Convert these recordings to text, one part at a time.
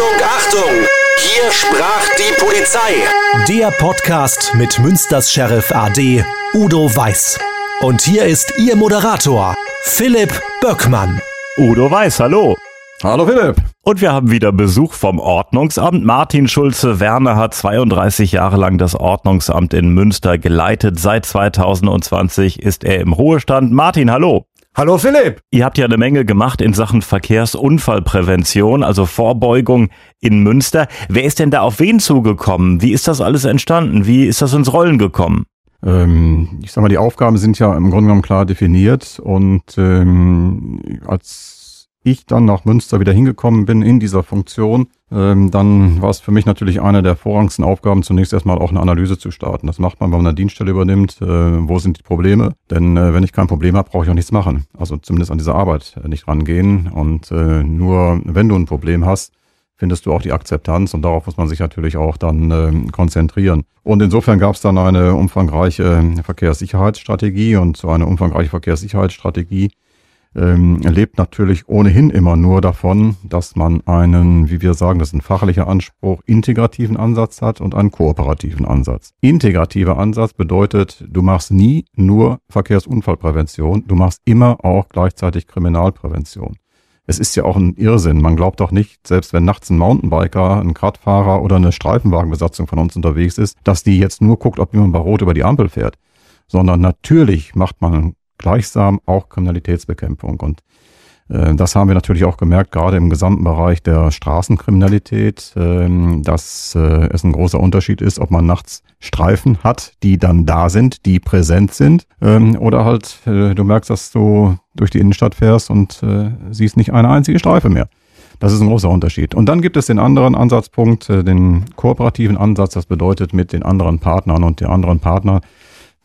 Achtung, Achtung! Hier sprach die Polizei. Der Podcast mit Münsters Sheriff AD Udo Weiß. Und hier ist Ihr Moderator, Philipp Böckmann. Udo Weiß, hallo. Hallo Philipp. Und wir haben wieder Besuch vom Ordnungsamt. Martin Schulze-Werner hat 32 Jahre lang das Ordnungsamt in Münster geleitet. Seit 2020 ist er im Ruhestand. Martin, hallo. Hallo Philipp. Ihr habt ja eine Menge gemacht in Sachen Verkehrsunfallprävention, also Vorbeugung in Münster. Wer ist denn da auf wen zugekommen? Wie ist das alles entstanden? Wie ist das ins Rollen gekommen? Ähm, ich sag mal, die Aufgaben sind ja im Grunde genommen klar definiert und ähm, als ich dann nach Münster wieder hingekommen bin in dieser Funktion, ähm, dann war es für mich natürlich eine der vorrangigsten Aufgaben, zunächst erstmal auch eine Analyse zu starten. Das macht man, wenn man eine Dienststelle übernimmt. Äh, wo sind die Probleme? Denn äh, wenn ich kein Problem habe, brauche ich auch nichts machen. Also zumindest an diese Arbeit äh, nicht rangehen. Und äh, nur wenn du ein Problem hast, findest du auch die Akzeptanz und darauf muss man sich natürlich auch dann äh, konzentrieren. Und insofern gab es dann eine umfangreiche Verkehrssicherheitsstrategie und so eine umfangreiche Verkehrssicherheitsstrategie ähm, lebt natürlich ohnehin immer nur davon, dass man einen, wie wir sagen, das ist ein fachlicher Anspruch, integrativen Ansatz hat und einen kooperativen Ansatz. Integrativer Ansatz bedeutet, du machst nie nur Verkehrsunfallprävention, du machst immer auch gleichzeitig Kriminalprävention. Es ist ja auch ein Irrsinn. Man glaubt doch nicht, selbst wenn nachts ein Mountainbiker, ein Radfahrer oder eine Streifenwagenbesatzung von uns unterwegs ist, dass die jetzt nur guckt, ob jemand bei Rot über die Ampel fährt sondern natürlich macht man gleichsam auch Kriminalitätsbekämpfung. Und äh, das haben wir natürlich auch gemerkt, gerade im gesamten Bereich der Straßenkriminalität, äh, dass äh, es ein großer Unterschied ist, ob man nachts Streifen hat, die dann da sind, die präsent sind, ähm, oder halt äh, du merkst, dass du durch die Innenstadt fährst und äh, siehst nicht eine einzige Streife mehr. Das ist ein großer Unterschied. Und dann gibt es den anderen Ansatzpunkt, äh, den kooperativen Ansatz. Das bedeutet mit den anderen Partnern und der anderen Partner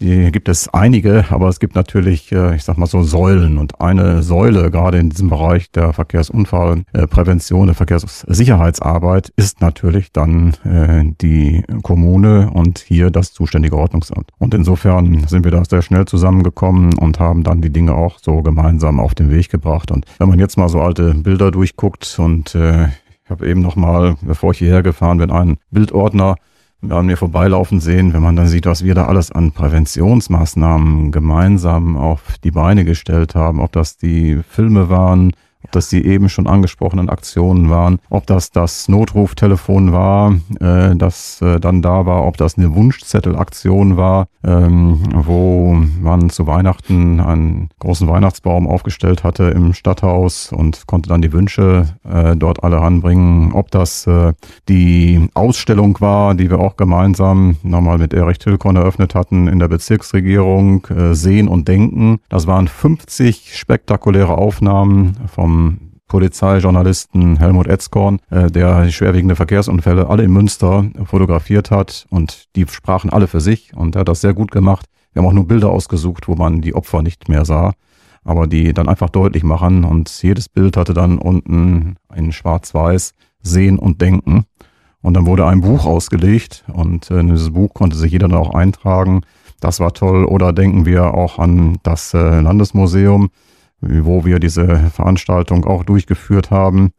die gibt es einige, aber es gibt natürlich, äh, ich sag mal so Säulen. Und eine Säule, gerade in diesem Bereich der Verkehrsunfallprävention, der Verkehrssicherheitsarbeit, ist natürlich dann äh, die Kommune und hier das zuständige Ordnungsamt. Und insofern sind wir da sehr schnell zusammengekommen und haben dann die Dinge auch so gemeinsam auf den Weg gebracht. Und wenn man jetzt mal so alte Bilder durchguckt und äh, ich habe eben noch mal, bevor ich hierher gefahren bin, einen Bildordner an mir vorbeilaufen sehen, wenn man dann sieht, was wir da alles an Präventionsmaßnahmen gemeinsam auf die Beine gestellt haben, ob das die Filme waren, ob das die eben schon angesprochenen Aktionen waren, ob das das Notruftelefon war, äh, das äh, dann da war, ob das eine Wunschzettelaktion war, ähm, wo man zu Weihnachten einen großen Weihnachtsbaum aufgestellt hatte im Stadthaus und konnte dann die Wünsche äh, dort alle anbringen, ob das äh, die Ausstellung war, die wir auch gemeinsam nochmal mit Erich Tilkon eröffnet hatten in der Bezirksregierung, äh, Sehen und Denken. Das waren 50 spektakuläre Aufnahmen vom Polizeijournalisten Helmut Etzkorn, äh, der schwerwiegende Verkehrsunfälle alle in Münster fotografiert hat und die sprachen alle für sich und er hat das sehr gut gemacht. Wir haben auch nur Bilder ausgesucht, wo man die Opfer nicht mehr sah, aber die dann einfach deutlich machen und jedes Bild hatte dann unten in schwarz-weiß Sehen und Denken. Und dann wurde ein Buch ausgelegt und äh, dieses Buch konnte sich jeder dann auch eintragen. Das war toll. Oder denken wir auch an das äh, Landesmuseum, wo wir diese Veranstaltung auch durchgeführt haben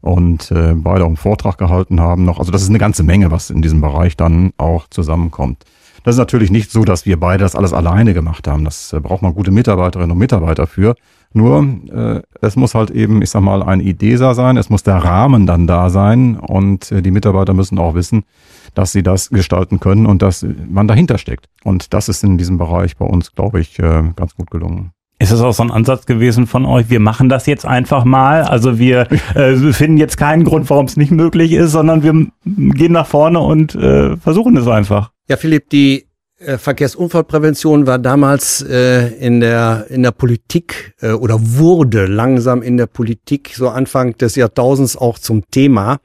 und äh, beide auch einen Vortrag gehalten haben noch. Also das ist eine ganze Menge, was in diesem Bereich dann auch zusammenkommt. Das ist natürlich nicht so, dass wir beide das alles alleine gemacht haben. Das äh, braucht man gute Mitarbeiterinnen und Mitarbeiter für. Nur äh, es muss halt eben, ich sag mal, ein IDESA sein, es muss der Rahmen dann da sein und äh, die Mitarbeiter müssen auch wissen, dass sie das gestalten können und dass man dahinter steckt. Und das ist in diesem Bereich bei uns, glaube ich, äh, ganz gut gelungen. Ist es auch so ein Ansatz gewesen von euch? Wir machen das jetzt einfach mal. Also wir äh, finden jetzt keinen Grund, warum es nicht möglich ist, sondern wir gehen nach vorne und äh, versuchen es einfach. Ja, Philipp, die äh, Verkehrsunfallprävention war damals äh, in der in der Politik äh, oder wurde langsam in der Politik so Anfang des Jahrtausends auch zum Thema.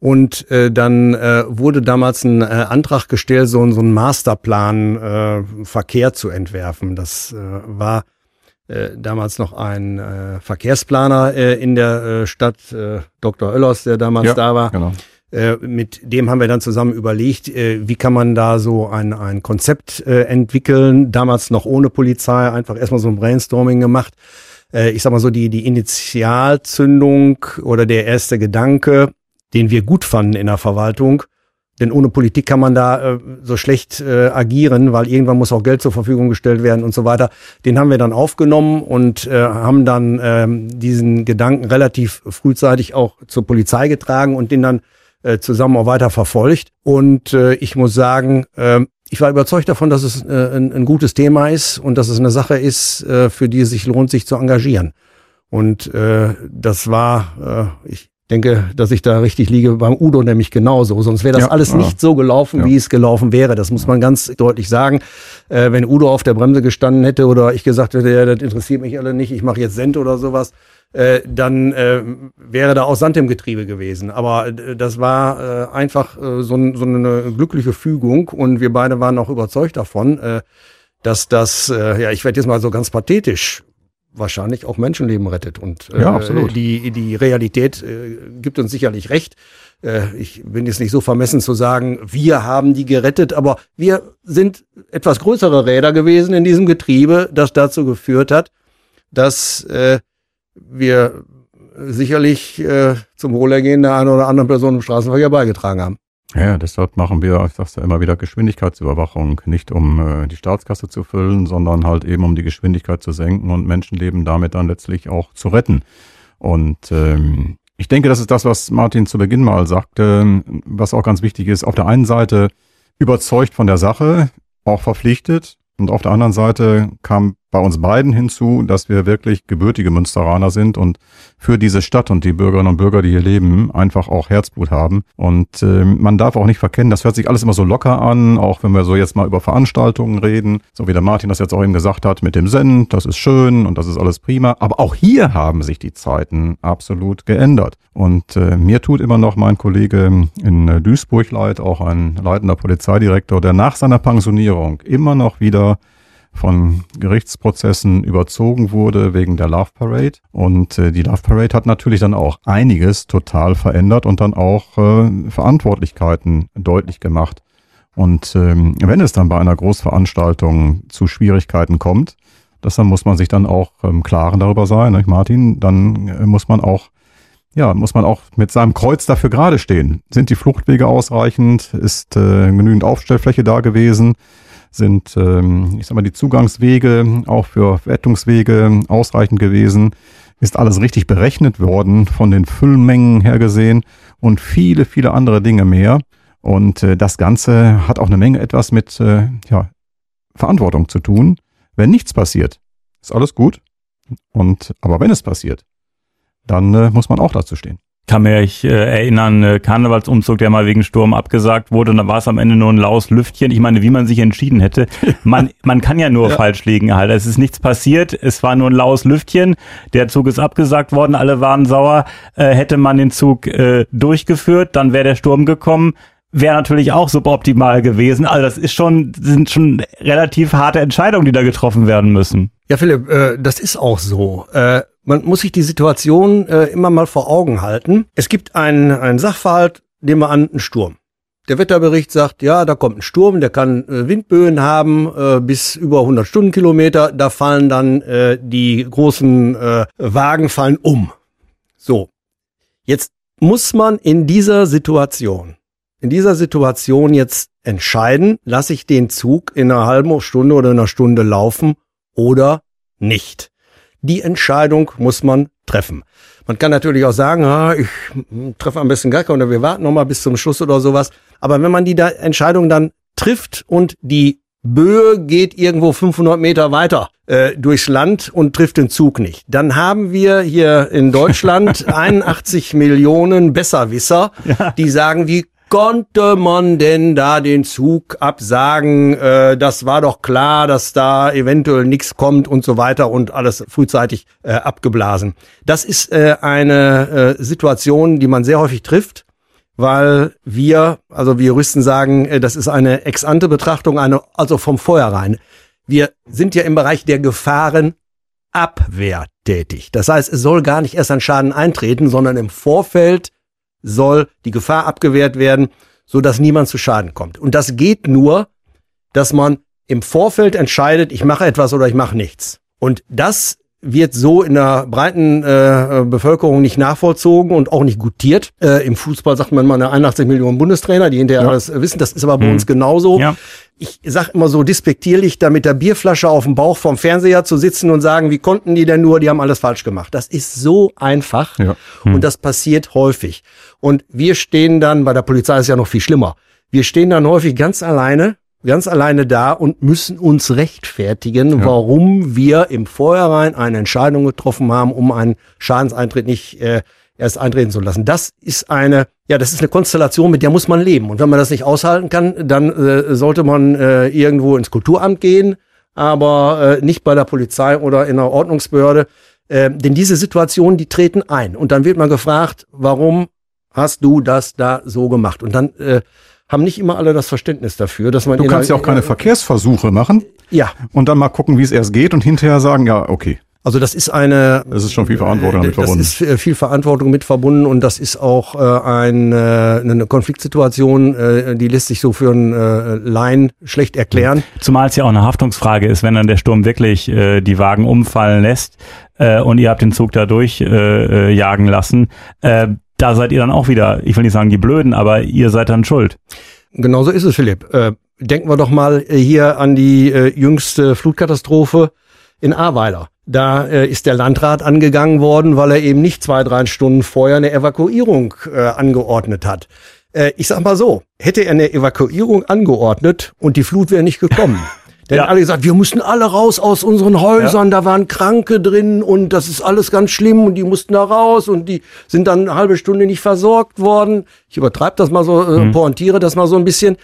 Und äh, dann äh, wurde damals ein äh, Antrag gestellt, so, so einen Masterplan äh, Verkehr zu entwerfen. Das äh, war damals noch ein äh, Verkehrsplaner äh, in der äh, Stadt, äh, Dr. Oellers, der damals ja, da war. Genau. Äh, mit dem haben wir dann zusammen überlegt, äh, wie kann man da so ein, ein Konzept äh, entwickeln. Damals noch ohne Polizei, einfach erstmal so ein Brainstorming gemacht. Äh, ich sag mal so, die, die Initialzündung oder der erste Gedanke, den wir gut fanden in der Verwaltung. Denn ohne Politik kann man da äh, so schlecht äh, agieren, weil irgendwann muss auch Geld zur Verfügung gestellt werden und so weiter. Den haben wir dann aufgenommen und äh, haben dann ähm, diesen Gedanken relativ frühzeitig auch zur Polizei getragen und den dann äh, zusammen auch weiter verfolgt. Und äh, ich muss sagen, äh, ich war überzeugt davon, dass es äh, ein, ein gutes Thema ist und dass es eine Sache ist, äh, für die es sich lohnt, sich zu engagieren. Und äh, das war, äh, ich denke, dass ich da richtig liege, beim Udo nämlich genauso. Sonst wäre das ja, alles ja. nicht so gelaufen, ja. wie es gelaufen wäre. Das muss man ganz deutlich sagen. Äh, wenn Udo auf der Bremse gestanden hätte oder ich gesagt hätte, ja, das interessiert mich alle nicht, ich mache jetzt Send oder sowas, äh, dann äh, wäre da auch Sand im Getriebe gewesen. Aber äh, das war äh, einfach äh, so, so eine glückliche Fügung und wir beide waren auch überzeugt davon, dass das, ja, ich werde jetzt mal so ganz pathetisch wahrscheinlich auch Menschenleben rettet. Und äh, ja, absolut. die, die Realität äh, gibt uns sicherlich recht. Äh, ich bin jetzt nicht so vermessen zu sagen, wir haben die gerettet, aber wir sind etwas größere Räder gewesen in diesem Getriebe, das dazu geführt hat, dass äh, wir sicherlich äh, zum Wohlergehen der einen oder anderen Person im Straßenverkehr beigetragen haben. Ja, deshalb machen wir, ich sag's ja immer wieder, Geschwindigkeitsüberwachung. Nicht um äh, die Staatskasse zu füllen, sondern halt eben um die Geschwindigkeit zu senken und Menschenleben damit dann letztlich auch zu retten. Und ähm, ich denke, das ist das, was Martin zu Beginn mal sagte, was auch ganz wichtig ist. Auf der einen Seite überzeugt von der Sache, auch verpflichtet. Und auf der anderen Seite kam bei uns beiden hinzu, dass wir wirklich gebürtige Münsteraner sind und für diese Stadt und die Bürgerinnen und Bürger, die hier leben, einfach auch Herzblut haben. Und äh, man darf auch nicht verkennen, das hört sich alles immer so locker an, auch wenn wir so jetzt mal über Veranstaltungen reden, so wie der Martin das jetzt auch eben gesagt hat, mit dem Send, das ist schön und das ist alles prima. Aber auch hier haben sich die Zeiten absolut geändert. Und äh, mir tut immer noch mein Kollege in Duisburg leid, auch ein leitender Polizeidirektor, der nach seiner Pensionierung immer noch wieder von Gerichtsprozessen überzogen wurde wegen der Love Parade. Und äh, die Love Parade hat natürlich dann auch einiges total verändert und dann auch äh, Verantwortlichkeiten deutlich gemacht. Und ähm, wenn es dann bei einer Großveranstaltung zu Schwierigkeiten kommt, das dann muss man sich dann auch im ähm, Klaren darüber sein, nicht, Martin, dann äh, muss man auch ja, muss man auch mit seinem Kreuz dafür gerade stehen. Sind die Fluchtwege ausreichend? Ist äh, genügend Aufstellfläche da gewesen? Sind, ähm, ich sag mal, die Zugangswege auch für Rettungswege ausreichend gewesen. Ist alles richtig berechnet worden, von den Füllmengen her gesehen und viele, viele andere Dinge mehr. Und äh, das Ganze hat auch eine Menge etwas mit äh, ja, Verantwortung zu tun. Wenn nichts passiert, ist alles gut. Und aber wenn es passiert, dann äh, muss man auch dazu stehen kann mich äh, erinnern, äh, Karnevalsumzug, der mal wegen Sturm abgesagt wurde und dann war es am Ende nur ein laues Lüftchen. Ich meine, wie man sich entschieden hätte. Man, man kann ja nur ja. falsch liegen halt. Es ist nichts passiert, es war nur ein laues Lüftchen. Der Zug ist abgesagt worden, alle waren sauer. Äh, hätte man den Zug äh, durchgeführt, dann wäre der Sturm gekommen wäre natürlich auch suboptimal gewesen. Also das ist schon, sind schon relativ harte Entscheidungen, die da getroffen werden müssen. Ja, Philipp, äh, das ist auch so. Äh, man muss sich die Situation äh, immer mal vor Augen halten. Es gibt einen, einen Sachverhalt, nehmen wir an, einen Sturm. Der Wetterbericht sagt, ja, da kommt ein Sturm, der kann äh, Windböen haben äh, bis über 100 Stundenkilometer. Da fallen dann äh, die großen äh, Wagen fallen um. So, jetzt muss man in dieser Situation, in dieser Situation jetzt entscheiden, lasse ich den Zug in einer halben Stunde oder einer Stunde laufen oder nicht. Die Entscheidung muss man treffen. Man kann natürlich auch sagen, ah, ich treffe am besten gar keine oder wir warten noch mal bis zum Schluss oder sowas. Aber wenn man die da Entscheidung dann trifft und die Böe geht irgendwo 500 Meter weiter äh, durchs Land und trifft den Zug nicht. Dann haben wir hier in Deutschland 81 Millionen Besserwisser, ja. die sagen, wie konnte man denn da den Zug absagen? Äh, das war doch klar, dass da eventuell nichts kommt und so weiter und alles frühzeitig äh, abgeblasen. Das ist äh, eine äh, Situation, die man sehr häufig trifft, weil wir, also wir Juristen sagen, äh, das ist eine Ex-ante-Betrachtung, eine, also vom Vornherein. Wir sind ja im Bereich der Gefahrenabwehr tätig. Das heißt, es soll gar nicht erst ein Schaden eintreten, sondern im Vorfeld soll die Gefahr abgewehrt werden, so dass niemand zu Schaden kommt. Und das geht nur, dass man im Vorfeld entscheidet, ich mache etwas oder ich mache nichts. Und das wird so in der breiten äh, Bevölkerung nicht nachvollzogen und auch nicht gutiert. Äh, Im Fußball sagt man mal eine 81 Millionen Bundestrainer, die hinterher Ja. alles wissen. Das ist aber bei Mhm. uns genauso. Ja. Ich sag immer so despektierlich, da mit der Bierflasche auf dem Bauch vorm Fernseher zu sitzen und sagen, wie konnten die denn nur, die haben alles falsch gemacht. Das ist so einfach Ja. und das passiert häufig. Und wir stehen dann, bei der Polizei ist ja noch viel schlimmer, wir stehen dann häufig ganz alleine, ganz alleine da und müssen uns rechtfertigen, Ja. warum wir im Vorhinein eine Entscheidung getroffen haben, um einen Schadenseintritt nicht äh, erst eintreten zu lassen. Das ist eine, ja, das ist eine Konstellation, mit der muss man leben. Und wenn man das nicht aushalten kann, dann äh, sollte man äh, irgendwo ins Kulturamt gehen, aber äh, nicht bei der Polizei oder in einer Ordnungsbehörde. Äh, denn diese Situationen, die treten ein. Und dann wird man gefragt, warum hast du das da so gemacht? Und dann äh, haben nicht immer alle das Verständnis dafür, dass man Du kannst ja auch keine Verkehrsversuche machen Ja, und dann mal gucken, wie es erst geht und hinterher sagen, ja, okay. also das ist eine Es ist schon viel Verantwortung damit Äh, das verbunden. ist äh, viel Verantwortung mit verbunden und das ist auch äh, ein, äh, eine Konfliktsituation, äh, die lässt sich so für einen äh, Laien schlecht erklären. Zumal es ja auch eine Haftungsfrage ist, wenn dann der Sturm wirklich äh, die Wagen umfallen lässt äh, und ihr habt den Zug da durchjagen äh, jagen lassen. Äh, da seid ihr dann auch wieder, ich will nicht sagen die Blöden, aber ihr seid dann schuld. Genauso ist es, Philipp. Äh, denken wir doch mal äh, hier an die äh, jüngste Flutkatastrophe in Ahrweiler. Da äh, ist der Landrat angegangen worden, weil er eben nicht zwei, drei Stunden vorher eine Evakuierung äh, angeordnet hat. Äh, ich sag mal so, hätte er eine Evakuierung angeordnet und die Flut wäre nicht gekommen. Dann Ja. alle gesagt, wir mussten alle raus aus unseren Häusern, da waren Kranke drin und das ist alles ganz schlimm und die mussten da raus und die sind dann eine halbe Stunde nicht versorgt worden. Ich übertreibe das mal so, äh, pointiere das mal so ein bisschen.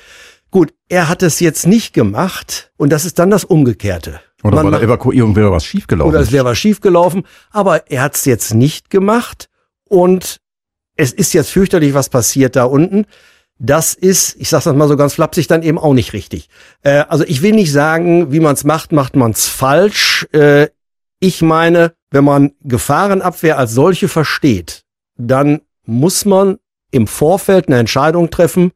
Gut, er hat es jetzt nicht gemacht und das ist dann das Umgekehrte. Oder Man bei der Evakuierung wäre was schiefgelaufen. oder es wäre was schiefgelaufen, aber er hat es jetzt nicht gemacht und es ist jetzt fürchterlich, was passiert da unten. Das ist, ich sage das mal so ganz flapsig, dann eben auch nicht richtig. Äh, also ich will nicht sagen, wie man es macht, macht man es falsch. Äh, ich meine, wenn man Gefahrenabwehr als solche versteht, dann muss man im Vorfeld eine Entscheidung treffen,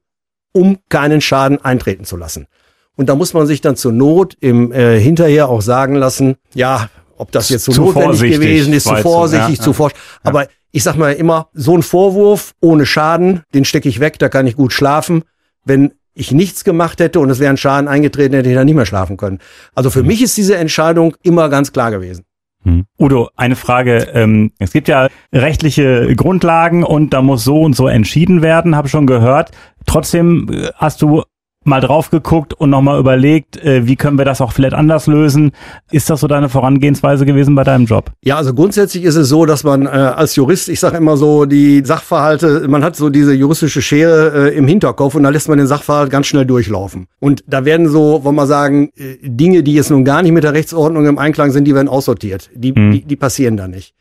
um keinen Schaden eintreten zu lassen. Und da muss man sich dann zur Not im äh, Hinterher auch sagen lassen, ja, ob das jetzt so Zu notwendig gewesen ist, zu vorsichtig, ja, zu ja. forsch. Aber ich sag mal immer, so ein Vorwurf ohne Schaden, den stecke ich weg, da kann ich gut schlafen. Wenn ich nichts gemacht hätte und es wäre ein Schaden eingetreten, hätte ich dann nicht mehr schlafen können. Also Mhm. für mich ist diese Entscheidung immer ganz klar gewesen. Hm. Udo, eine Frage. Ähm, es gibt ja rechtliche Grundlagen und da muss so und so entschieden werden, habe schon gehört. Trotzdem äh, hast du mal drauf geguckt und nochmal überlegt, äh, wie können wir das auch vielleicht anders lösen. Ist das so deine Vorangehensweise gewesen bei deinem Job? Ja, also grundsätzlich ist es so, dass man äh, als Jurist, ich sage immer so, die Sachverhalte, man hat so diese juristische Schere äh, im Hinterkopf und da lässt man den Sachverhalt ganz schnell durchlaufen. Und da werden so, wollen wir sagen, äh, Dinge, die jetzt nun gar nicht mit der Rechtsordnung im Einklang sind, die werden aussortiert. Die, Mhm. die, die passieren da nicht.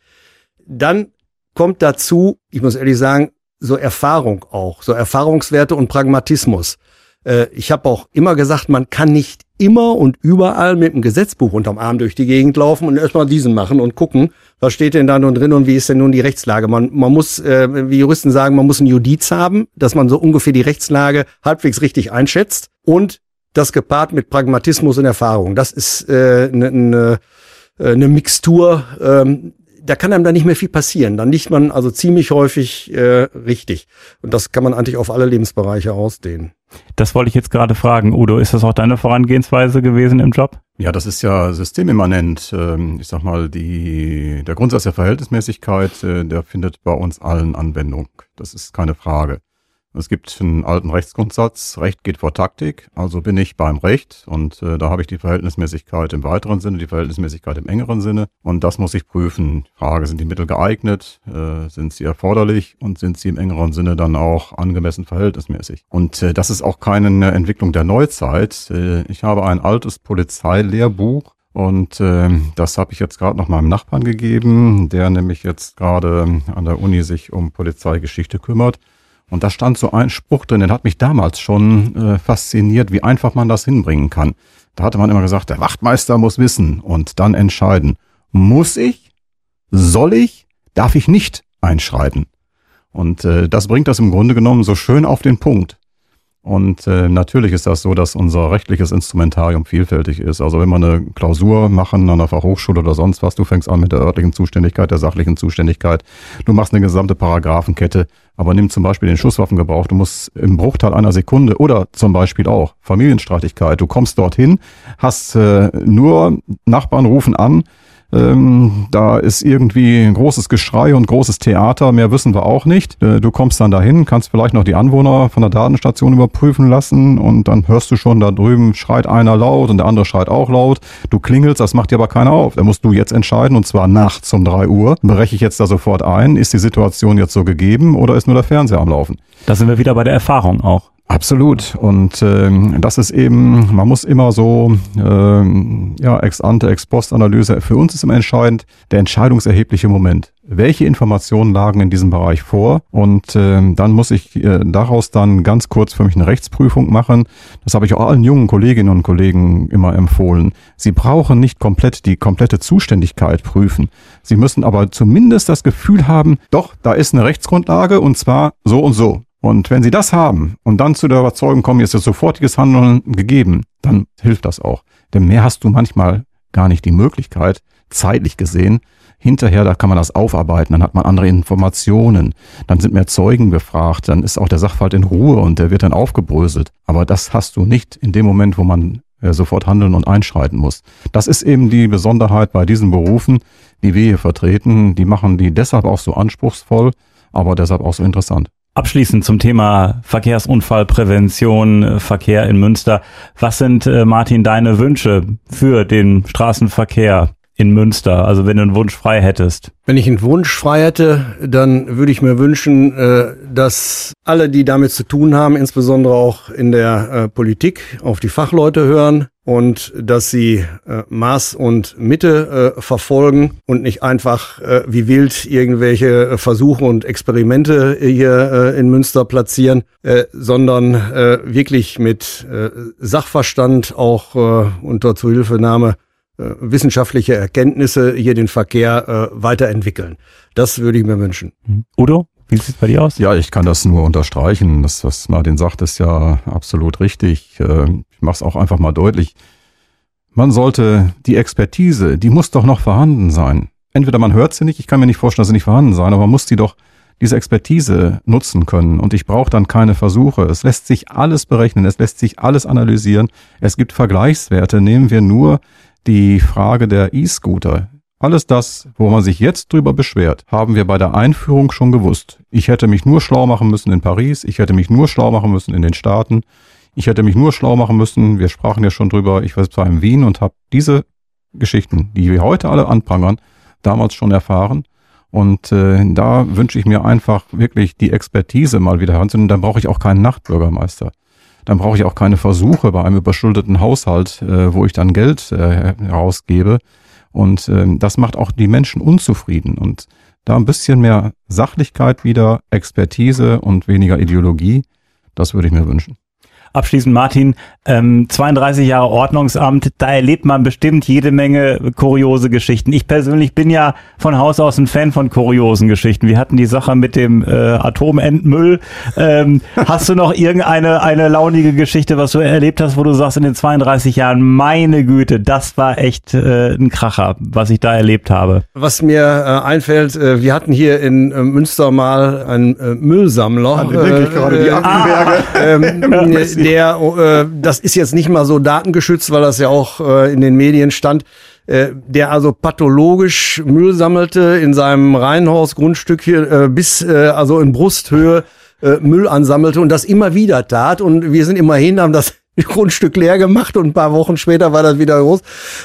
Dann kommt dazu, ich muss ehrlich sagen, so Erfahrung auch, so Erfahrungswerte und Pragmatismus. Äh, ich habe auch immer gesagt, man kann nicht immer und überall mit dem Gesetzbuch unterm Arm durch die Gegend laufen und erstmal diesen machen und gucken, was steht denn da nun drin und wie ist denn nun die Rechtslage. Man, man muss, äh, wie Juristen sagen, man muss ein Judiz haben, dass man so ungefähr die Rechtslage halbwegs richtig einschätzt und das gepaart mit Pragmatismus und Erfahrung. Das ist eine äh, ne, ne, äh, ne Mixtur, ähm, da kann einem da nicht mehr viel passieren. Dann liegt man also ziemlich häufig äh, richtig. Und das kann man eigentlich auf alle Lebensbereiche ausdehnen. Das wollte ich jetzt gerade fragen. Udo, ist das auch deine Vorangehensweise gewesen im Job? Ja, das ist ja systemimmanent. Ähm, Ich sag mal, die, der Grundsatz der Verhältnismäßigkeit, äh, der findet bei uns allen Anwendung. Das ist keine Frage. Es gibt einen alten Rechtsgrundsatz, Recht geht vor Taktik, also bin ich beim Recht und äh, da habe ich die Verhältnismäßigkeit im weiteren Sinne, die Verhältnismäßigkeit im engeren Sinne und das muss ich prüfen. Frage, sind die Mittel geeignet, äh, sind sie erforderlich und sind sie im engeren Sinne dann auch angemessen verhältnismäßig. Und äh, das ist auch keine Entwicklung der Neuzeit. Äh, ich habe ein altes Polizeilehrbuch und äh, das habe ich jetzt gerade noch meinem Nachbarn gegeben, der nämlich jetzt gerade an der Uni sich um Polizeigeschichte kümmert. Und da stand so ein Spruch drin, den hat mich damals schon äh, fasziniert, wie einfach man das hinbringen kann. Da hatte man immer gesagt, der Wachtmeister muss wissen und dann entscheiden. Muss ich? Soll ich? Darf ich nicht einschreiten? Und äh, das bringt das im Grunde genommen so schön auf den Punkt. Und äh, natürlich ist das so, dass unser rechtliches Instrumentarium vielfältig ist. Also wenn wir eine Klausur machen an der Fachhochschule oder sonst was, du fängst an mit der örtlichen Zuständigkeit, der sachlichen Zuständigkeit, du machst eine gesamte Paragraphenkette, aber nimm zum Beispiel den Schusswaffengebrauch, du musst im Bruchteil einer Sekunde oder zum Beispiel auch Familienstreitigkeit, du kommst dorthin, hast äh, nur Nachbarn rufen an, ähm, da ist irgendwie ein großes Geschrei und großes Theater, mehr wissen wir auch nicht. Äh, du kommst dann dahin, kannst vielleicht noch die Anwohner von der Datenstation überprüfen lassen und dann hörst du schon, da drüben schreit einer laut und der andere schreit auch laut. Du klingelst, das macht dir aber keiner auf. Da musst du jetzt entscheiden und zwar nachts um drei Uhr. Breche ich jetzt da sofort ein? Ist die Situation jetzt so gegeben oder ist nur der Fernseher am Laufen? Da sind wir wieder bei der Erfahrung auch. Absolut. Und ähm, das ist eben, man muss immer so, ähm, ja, ex ante, ex post Analyse. Für uns ist immer entscheidend der entscheidungserhebliche Moment. Welche Informationen lagen in diesem Bereich vor? Und ähm, dann muss ich äh, daraus dann ganz kurz für mich eine Rechtsprüfung machen. Das habe ich auch allen jungen Kolleginnen und Kollegen immer empfohlen. Sie brauchen nicht komplett die komplette Zuständigkeit prüfen. Sie müssen aber zumindest das Gefühl haben, doch, da ist eine Rechtsgrundlage und zwar so und so. Und wenn Sie das haben und dann zu der Überzeugung kommen, jetzt ist sofortiges Handeln gegeben, dann hilft das auch. Denn mehr hast du manchmal gar nicht die Möglichkeit, zeitlich gesehen. Hinterher, da kann man das aufarbeiten, dann hat man andere Informationen, dann sind mehr Zeugen befragt, dann ist auch der Sachverhalt in Ruhe und der wird dann aufgebröselt. Aber das hast du nicht in dem Moment, wo man äh, sofort handeln und einschreiten muss. Das ist eben die Besonderheit bei diesen Berufen, die wir hier vertreten. Die machen die deshalb auch so anspruchsvoll, aber deshalb auch so interessant. Abschließend zum Thema Verkehrsunfallprävention, Verkehr in Münster. Was sind, äh, Martin, deine Wünsche für den Straßenverkehr in Münster? Also wenn du einen Wunsch frei hättest. Wenn ich einen Wunsch frei hätte, dann würde ich mir wünschen, äh, dass alle, die damit zu tun haben, insbesondere auch in der äh, Politik, auf die Fachleute hören, und dass sie äh, Maß und Mitte verfolgen und nicht einfach wie wild irgendwelche Versuche und Experimente hier in Münster platzieren, sondern wirklich mit Sachverstand auch unter Zuhilfenahme äh, wissenschaftlicher Erkenntnisse hier den Verkehr äh, weiterentwickeln. Das würde ich mir wünschen. Mhm. Udo? Wie sieht es bei dir aus? Ja, ich kann das nur unterstreichen. Das, was Martin sagt, ist ja absolut richtig. Äh, ich mache es auch einfach mal deutlich. Man sollte die Expertise, die muss doch noch vorhanden sein. Entweder man hört sie nicht, ich kann mir nicht vorstellen, dass sie nicht vorhanden sein, aber man muss die doch diese Expertise nutzen können. Und ich brauche dann keine Versuche. Es lässt sich alles berechnen, es lässt sich alles analysieren. Es gibt Vergleichswerte. Nehmen wir nur die Frage der E-Scooter. Alles das, wo man sich jetzt drüber beschwert, haben wir bei der Einführung schon gewusst. Ich hätte mich nur schlau machen müssen in Paris, ich hätte mich nur schlau machen müssen in den Staaten, ich hätte mich nur schlau machen müssen, wir sprachen ja schon drüber, ich war zwar in Wien und habe diese Geschichten, die wir heute alle anprangern, damals schon erfahren. Und äh, da wünsche ich mir einfach wirklich die Expertise mal wieder heranzunehmen. Dann brauche ich auch keinen Nachtbürgermeister. Dann brauche ich auch keine Versuche bei einem überschuldeten Haushalt, äh, wo ich dann Geld äh, herausgebe. Und ähm, das macht auch die Menschen unzufrieden. Und da ein bisschen mehr Sachlichkeit wieder, Expertise und weniger Ideologie, das würde ich mir wünschen. Abschließend, Martin, ähm, 32 Jahre Ordnungsamt, da erlebt man bestimmt jede Menge kuriose Geschichten. Ich persönlich bin ja von Haus aus ein Fan von kuriosen Geschichten. Wir hatten die Sache mit dem äh, Atomendmüll. Ähm, hast du noch irgendeine eine launige Geschichte, was du erlebt hast, wo du sagst in den 32 Jahren, meine Güte, das war echt äh, ein Kracher, was ich da erlebt habe? Was mir äh, einfällt, äh, wir hatten hier in äh, Münster mal einen äh, Müllsammler. An den denke ich gerade, die Ackenberge. Ähm, der, äh, das ist jetzt nicht mal so datengeschützt, weil das ja auch äh, in den Medien stand, äh, der also pathologisch Müll sammelte in seinem Reihenhausgrundstück hier äh, bis äh, also in Brusthöhe äh, Müll ansammelte und das immer wieder tat. Und wir sind immerhin, haben das Grundstück leer gemacht und ein paar Wochen später war das wieder groß.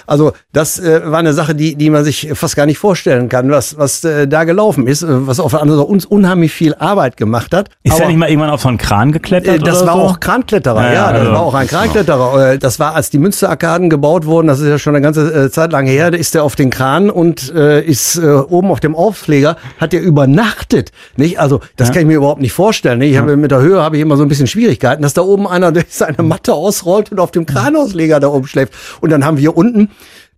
Also das äh, war eine Sache, die, die man sich fast gar nicht vorstellen kann, was, was äh, da gelaufen ist, äh, was auf der anderen Seite uns unheimlich viel Arbeit gemacht hat. Ist Aber, ja nicht mal irgendwann auf so einen Kran geklettert? Äh, das war so? auch Krankletterer, ja, ja das also, war auch ein Krankletterer. Äh, Das war, als die Münsterarkaden gebaut wurden, das ist ja schon eine ganze äh, Zeit lang her, da ist er auf den Kran und äh, ist äh, oben auf dem Aufpfleger, hat er übernachtet. Nicht? Also das ja. kann ich mir überhaupt nicht vorstellen. Nicht? Ich habe mit der Höhe habe ich immer so ein bisschen Schwierigkeiten, dass da oben einer durch seine Matte ausrollt und auf dem Kranausleger da oben schläft. Und dann haben wir unten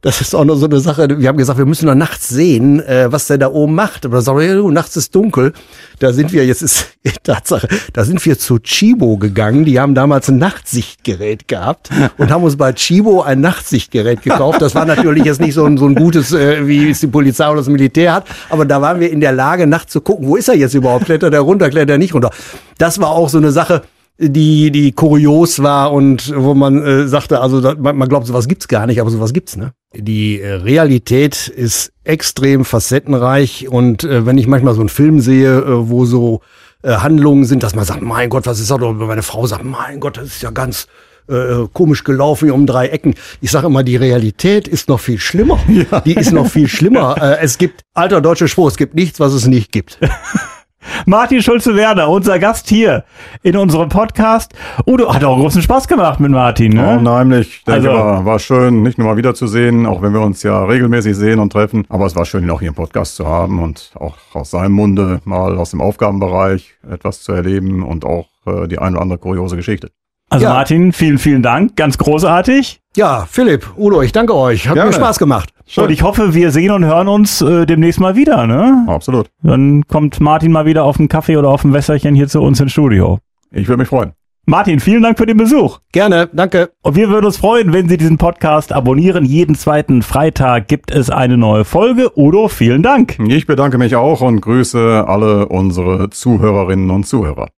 Das ist auch noch so eine Sache. Wir haben gesagt, wir müssen noch nachts sehen, äh, was der da oben macht. Aber sagen wir, du, nachts ist dunkel. Da sind wir, jetzt ist Tatsache, da sind wir zu Chibo gegangen. Die haben damals ein Nachtsichtgerät gehabt und haben uns bei Chibo ein Nachtsichtgerät gekauft. Das war natürlich jetzt nicht so ein, so ein gutes, äh, wie es die Polizei oder das Militär hat. Aber da waren wir in der Lage, nachts zu gucken, wo ist er jetzt überhaupt? Klettert er runter, klettert er nicht runter? Das war auch so eine Sache die, die kurios war und wo man äh, sagte, also da, man, man glaubt, sowas gibt's gar nicht, aber sowas gibt's, ne? Die äh, Realität ist extrem facettenreich und äh, wenn ich manchmal so einen Film sehe, äh, wo so äh, Handlungen sind, dass man sagt, mein Gott, was ist das? Oder meine Frau sagt, mein Gott, das ist ja ganz äh, komisch gelaufen hier um drei Ecken. Ich sage immer, die Realität ist noch viel schlimmer. Ja. Die ist noch viel schlimmer. äh, es gibt, alter deutscher Spruch, es gibt nichts, was es nicht gibt. Martin Schulze-Werner, unser Gast hier in unserem Podcast. Udo hat auch großen Spaß gemacht mit Martin, ne? Unheimlich. Ich denke, also, war, war schön, nicht nur mal wiederzusehen, auch wenn wir uns ja regelmäßig sehen und treffen. Aber es war schön, ihn auch hier im Podcast zu haben und auch aus seinem Munde mal aus dem Aufgabenbereich etwas zu erleben und auch äh, die eine oder andere kuriose Geschichte. Also ja. Martin, vielen, vielen Dank. Ganz großartig. Ja, Philipp, Udo, ich danke euch. Hat Gerne. mir Spaß gemacht. Schön. Und ich hoffe, wir sehen und hören uns äh, demnächst mal wieder, ne? Absolut. Dann kommt Martin mal wieder auf einen Kaffee oder auf ein Wässerchen hier zu uns ins Studio. Ich würde mich freuen. Martin, vielen Dank für den Besuch. Gerne, danke. Und wir würden uns freuen, wenn Sie diesen Podcast abonnieren. Jeden zweiten Freitag gibt es eine neue Folge. Udo, vielen Dank. Ich bedanke mich auch und grüße alle unsere Zuhörerinnen und Zuhörer.